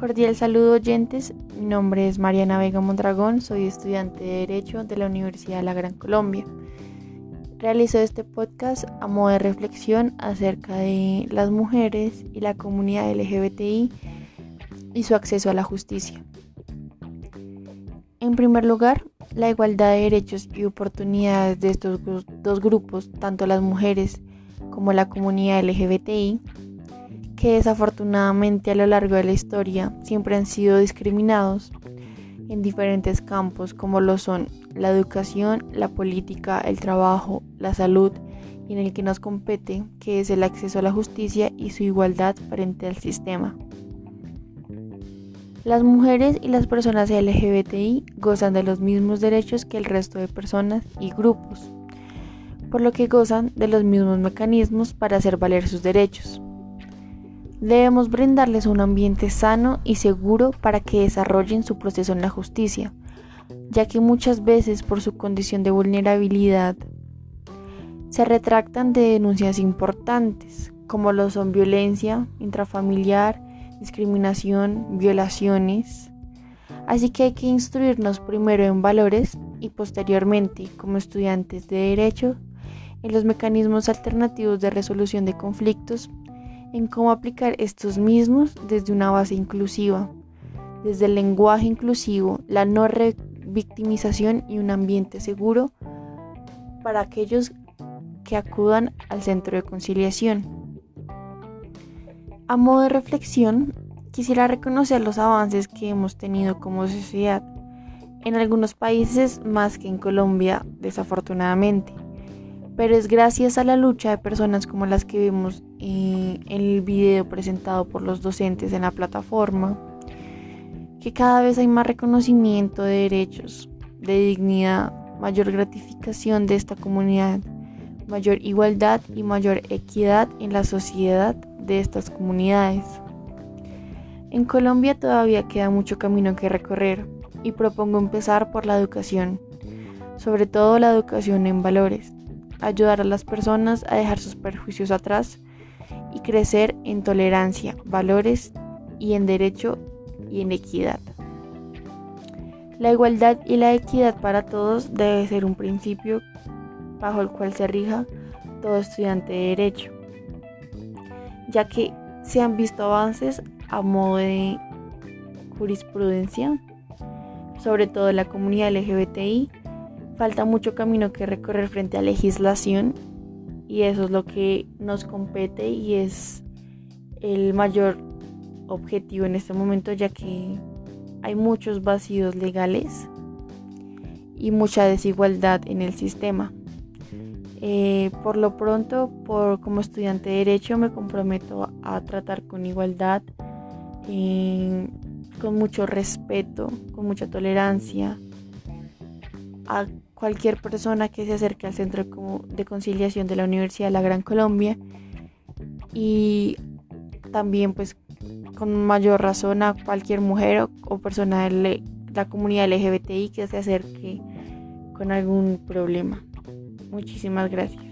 Cordial saludo oyentes, mi nombre es Mariana Vega Mondragón, soy estudiante de Derecho de la Universidad de la Gran Colombia. Realizo este podcast a modo de reflexión acerca de las mujeres y la comunidad LGBTI y su acceso a la justicia. En primer lugar, la igualdad de derechos y oportunidades de estos dos grupos, tanto las mujeres como la comunidad LGBTI, que desafortunadamente a lo largo de la historia siempre han sido discriminados en diferentes campos como lo son la educación, la política, el trabajo, la salud y en el que nos compete, que es el acceso a la justicia y su igualdad frente al sistema. Las mujeres y las personas LGBTI gozan de los mismos derechos que el resto de personas y grupos, por lo que gozan de los mismos mecanismos para hacer valer sus derechos. Debemos brindarles un ambiente sano y seguro para que desarrollen su proceso en la justicia, ya que muchas veces por su condición de vulnerabilidad se retractan de denuncias importantes, como lo son violencia intrafamiliar, discriminación, violaciones. Así que hay que instruirnos primero en valores y posteriormente, como estudiantes de derecho, en los mecanismos alternativos de resolución de conflictos en cómo aplicar estos mismos desde una base inclusiva, desde el lenguaje inclusivo, la no revictimización y un ambiente seguro para aquellos que acudan al centro de conciliación. A modo de reflexión, quisiera reconocer los avances que hemos tenido como sociedad, en algunos países más que en Colombia, desafortunadamente pero es gracias a la lucha de personas como las que vemos en el video presentado por los docentes en la plataforma, que cada vez hay más reconocimiento de derechos, de dignidad, mayor gratificación de esta comunidad, mayor igualdad y mayor equidad en la sociedad de estas comunidades. En Colombia todavía queda mucho camino que recorrer y propongo empezar por la educación, sobre todo la educación en valores, ayudar a las personas a dejar sus perjuicios atrás y crecer en tolerancia, valores y en derecho y en equidad. La igualdad y la equidad para todos debe ser un principio bajo el cual se rija todo estudiante de derecho, ya que se han visto avances a modo de jurisprudencia, sobre todo la comunidad LGBTI, falta mucho camino que recorrer frente a legislación y eso es lo que nos compete y es el mayor objetivo en este momento ya que hay muchos vacíos legales y mucha desigualdad en el sistema. Eh, por lo pronto, por, como estudiante de Derecho, me comprometo a tratar con igualdad, con mucho respeto, con mucha tolerancia, a cualquier persona que se acerque al Centro de Conciliación de la Universidad de la Gran Colombia y también pues con mayor razón a cualquier mujer o, persona de la comunidad LGBTI que se acerque con algún problema. Muchísimas gracias.